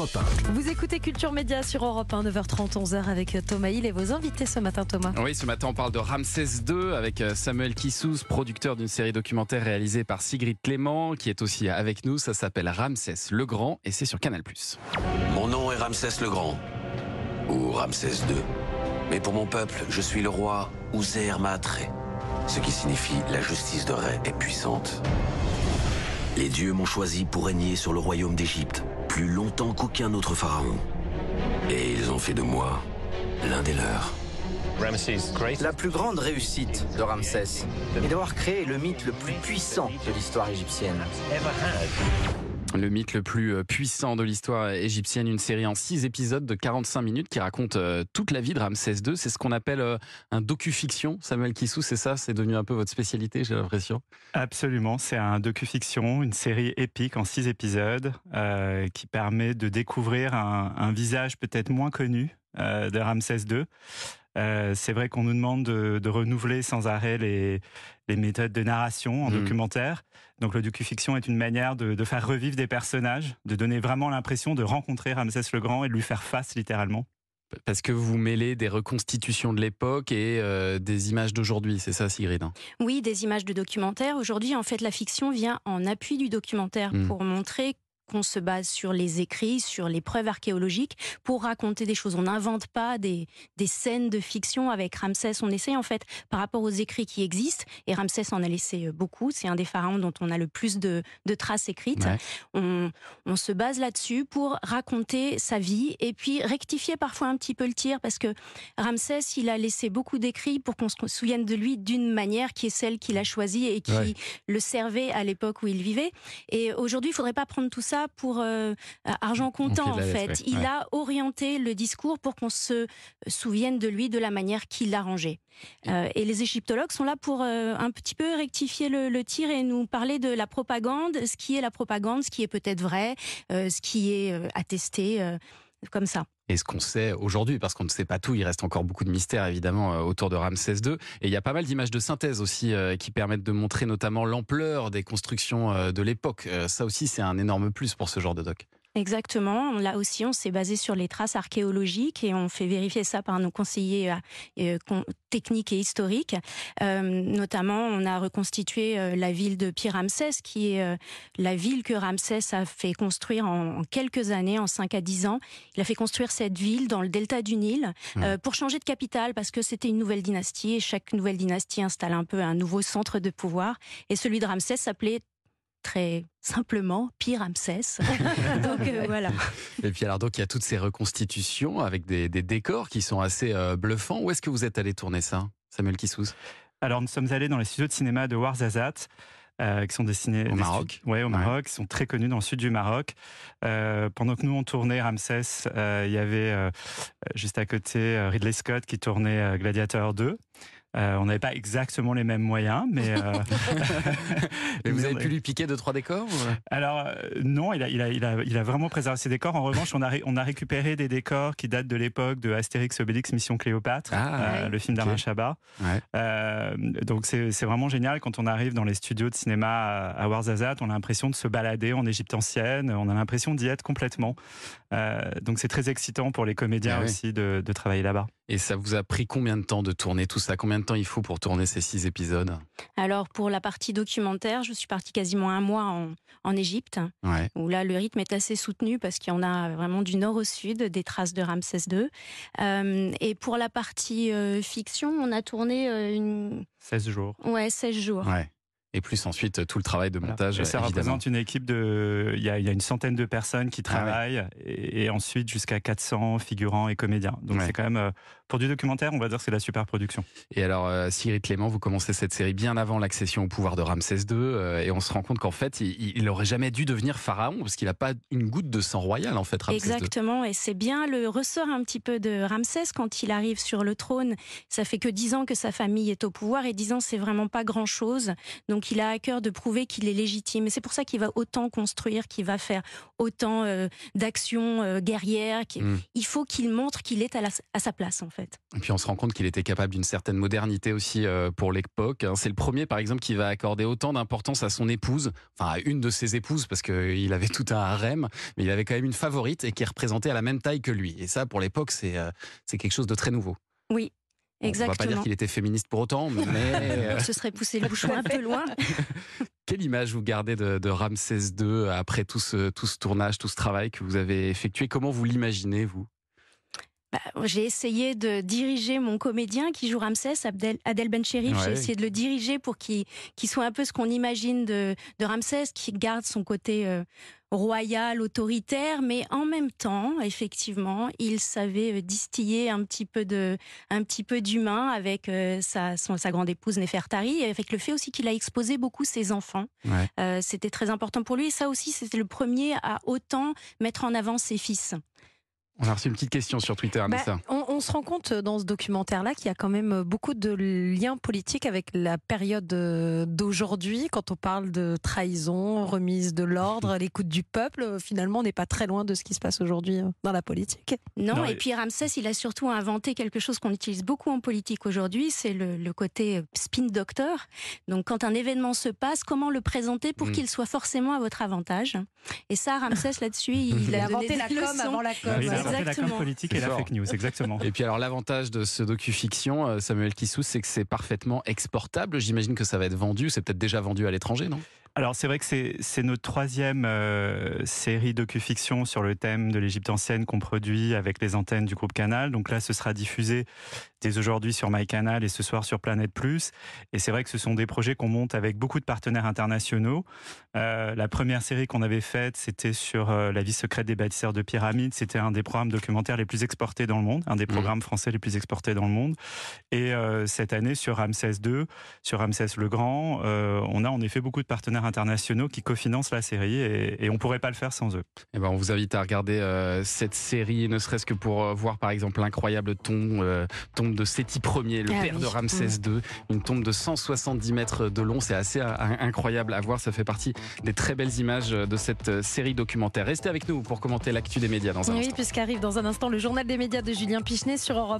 Europe Vous écoutez Culture Média sur Europe 1, 9h30, 11h avec Thomas Hill et vos invités ce matin, Thomas. Oui, ce matin, on parle de Ramsès II avec euh, Samuel Kissous, producteur d'une série documentaire réalisée par Sigrid Clément, qui est aussi avec nous. Ça s'appelle Ramsès le Grand et c'est sur Canal+. Mon nom est Ramsès le Grand, ou Ramsès II. Mais pour mon peuple, je suis le roi Ouzer Matre, ce qui signifie la justice de Ré est puissante. Les dieux m'ont choisi pour régner sur le royaume d'Égypte plus longtemps qu'aucun autre pharaon. Et ils ont fait de moi l'un des leurs. La plus grande réussite de Ramsès est d'avoir créé le mythe le plus puissant de l'histoire égyptienne. Le mythe le plus euh, puissant de l'histoire égyptienne, une série en 6 épisodes de 45 minutes qui raconte euh, toute la vie de Ramsès II. C'est ce qu'on appelle euh, un docu-fiction. Samuel Kissou, c'est ça? C'est devenu un peu votre spécialité, j'ai l'impression. Absolument, c'est un docu-fiction, une série épique en 6 épisodes qui permet de découvrir un visage peut-être moins connu de Ramsès II. Euh, c'est vrai qu'on nous demande de, renouveler sans arrêt les, méthodes de narration en mmh. documentaire. Donc le docu-fiction est une manière de, faire revivre des personnages, de donner vraiment l'impression de rencontrer Ramsès le Grand et de lui faire face littéralement. Parce que vous mêlez des reconstitutions de l'époque et euh, des images d'aujourd'hui, c'est ça Sigrid hein? Oui, des images de documentaire. Aujourd'hui, en fait, la fiction vient en appui du documentaire mmh. pour montrer qu'on se base sur les écrits, sur les preuves archéologiques pour raconter des choses. On n'invente pas des, des scènes de fiction avec Ramsès. On essaie en fait par rapport aux écrits qui existent, et Ramsès en a laissé euh, beaucoup. C'est un des pharaons dont on a le plus de, de traces écrites. On, on, se base là-dessus pour raconter sa vie et puis rectifier parfois un petit peu le tir parce que Ramsès, il a laissé beaucoup d'écrits pour qu'on se souvienne de lui d'une manière qui est celle qu'il a choisie et qui le servait à l'époque où il vivait. Et aujourd'hui, il faudrait pas prendre tout ça pour euh, argent comptant en fait. Il a orienté le discours pour qu'on se souvienne de lui de la manière qu'il l'arrangeait. Euh, et les égyptologues sont là pour euh, un petit peu rectifier le, tir et nous parler de la propagande, ce qui est la propagande, ce qui est peut-être vrai, ce qui est attesté comme ça et ce qu'on sait aujourd'hui, parce qu'on ne sait pas tout, il reste encore beaucoup de mystères évidemment euh, autour de Ramsès II. Et il y a pas mal d'images de synthèse aussi euh, qui permettent de montrer notamment l'ampleur des constructions euh, de l'époque. ça aussi, c'est un énorme plus pour ce genre de doc. Exactement. Là aussi, on s'est basé sur les traces archéologiques et on fait vérifier ça par nos conseillers euh, techniques et historiques. Euh, notamment, on a reconstitué euh, la ville de Pi-Ramsès, qui est la ville que Ramsès a fait construire en, quelques années, en 5 à 10 ans. Il a fait construire cette ville dans le delta du Nil pour changer de capitale parce que c'était une nouvelle dynastie et chaque nouvelle dynastie installe un peu un nouveau centre de pouvoir. Et celui de Ramsès s'appelait très simplement Pire Ramsès. donc euh, voilà. Et puis alors donc il y a toutes ces reconstitutions avec des, décors qui sont assez euh, bluffants. Où est-ce que vous êtes allé tourner ça, Samuel Kissous? Alors nous sommes allés dans les studios de cinéma de Ouarzazate. Euh, qui sont dessinés au Maroc. Ouais, au Maroc, qui sont très connus dans le sud du Maroc. pendant que nous on tournait Ramsès, il y avait juste à côté Ridley Scott qui tournait Gladiator 2. Euh, on n'avait pas exactement les mêmes moyens, mais. Euh, vous avez pu lui piquer deux trois décors Alors euh, non, il a, il, a, il, a, il a vraiment préservé ses décors. En revanche, on a, on a récupéré des décors qui datent de l'époque de Astérix Obélix Mission Cléopâtre, ah, le film d'Arnaud Chabat. donc c'est vraiment génial quand on arrive dans les studios de cinéma à, Ouarzazate, on a l'impression de se balader en Égypte ancienne, on a l'impression d'y être complètement. donc c'est très excitant pour les comédiens ah aussi de, de travailler là-bas. Et ça vous a pris combien de temps de tourner tout ça? Combien de temps il faut pour tourner ces six épisodes? Alors pour la partie documentaire, je suis partie quasiment un mois en, en Égypte, où là le rythme est assez soutenu parce qu'il y en a vraiment du nord au sud, des traces de Ramsès II. Euh, et pour la partie euh, fiction, on a tourné euh, une... 16 jours. Ouais, 16 jours. Ouais et plus ensuite tout le travail de montage. ça représente une équipe de, il y, a, une centaine de personnes qui ah travaillent et, ensuite jusqu'à 400 figurants et comédiens. Donc c'est quand même euh, pour du documentaire, on va dire que c'est la super production. Et alors euh, Cyril Clément, vous commencez cette série bien avant l'accession au pouvoir de Ramsès II euh, et on se rend compte qu'en fait il, n'aurait jamais dû devenir pharaon parce qu'il n'a pas une goutte de sang royal en fait. Ramsès Exactement et c'est bien le ressort un petit peu de Ramsès quand il arrive sur le trône. Ça fait que dix ans que sa famille est au pouvoir et dix ans c'est vraiment pas grand chose. Donc il a à cœur de prouver qu'il est légitime. Et c'est pour ça qu'il va autant construire, qu'il va faire autant euh, d'actions euh, guerrières. Mm. Il faut qu'il montre qu'il est à, sa place, en fait. Fait. Et puis on se rend compte qu'il était capable d'une certaine modernité aussi euh, pour l'époque. Hein. C'est le premier, par exemple, qui va accorder autant d'importance à son épouse, enfin à une de ses épouses, parce qu'il avait tout un harem, mais il avait quand même une favorite et qui est représentée à la même taille que lui. Et ça, pour l'époque, c'est euh, c'est quelque chose de très nouveau. Oui, Exactement. On va pas dire qu'il était féministe pour autant, mais. Ce serait pousser le bouchon un peu loin. Quelle image vous gardez de, de Ramsès II après tout ce, tout ce tournage, tout ce travail que vous avez effectué? Comment vous l'imaginez, vous? Bah, j'ai essayé de diriger mon comédien qui joue Ramsès, Abdel, Adel Ben J'ai essayé de le diriger pour qu'il soit un peu ce qu'on imagine de, de, Ramsès, qui garde son côté euh, royal, autoritaire, mais en même temps, effectivement, il savait euh, distiller un petit peu de, un petit peu d'humain avec euh, sa, sa grande épouse Nefertari, et avec le fait aussi qu'il a exposé beaucoup ses enfants. c'était très important pour lui. Et ça aussi, c'était le premier à autant mettre en avant ses fils. On a reçu une petite question sur Twitter, bah, on, se rend compte dans ce documentaire-là qu'il y a quand même beaucoup de liens politiques avec la période euh, d'aujourd'hui. Quand on parle de trahison, remise de l'ordre, l'écoute du peuple, finalement, on n'est pas très loin de ce qui se passe aujourd'hui euh, dans la politique. Non, et puis Ramsès, il a surtout inventé quelque chose qu'on utilise beaucoup en politique aujourd'hui, c'est le, côté euh, spin doctor. Donc, quand un événement se passe, comment le présenter pour mm. qu'il soit forcément à votre avantage? Et ça, Ramsès, là-dessus, il, a inventé la com avant la com la com politique et la fake news, exactement. Et puis alors l'avantage de ce docu-fiction, euh, Samuel Kissou, c'est que c'est parfaitement exportable. J'imagine que ça va être vendu, c'est peut-être déjà vendu à l'étranger, non? Alors c'est vrai que c'est notre troisième euh, série docu-fiction sur le thème de l'Égypte ancienne qu'on produit avec les antennes du groupe Canal. Donc là, ce sera diffusé dès aujourd'hui sur MyCanal et ce soir sur Planète Plus. Et c'est vrai que ce sont des projets qu'on monte avec beaucoup de partenaires internationaux. Euh, la première série qu'on avait faite, c'était sur euh, la vie secrète des bâtisseurs de pyramides. C'était un des programmes documentaires les plus exportés dans le monde, un des mmh. programmes français les plus exportés dans le monde. Et cette année, sur Ramsès II, sur Ramsès le Grand, on a en effet beaucoup de partenaires internationaux qui cofinancent la série et, on ne pourrait pas le faire sans eux. Et eh ben on vous invite à regarder euh, cette série, ne serait-ce que pour euh, voir par exemple l'incroyable tombe, euh, tombe de Séti Ier, le ah père de Ramsès II, mm. une tombe de 170 mètres de long. C'est assez incroyable à voir. Ça fait partie des très belles images de cette série documentaire. Restez avec nous pour commenter l'actu des médias dans un instant. Oui, puisqu'arrive dans un instant le journal des médias de Julien Pichenet sur Europe.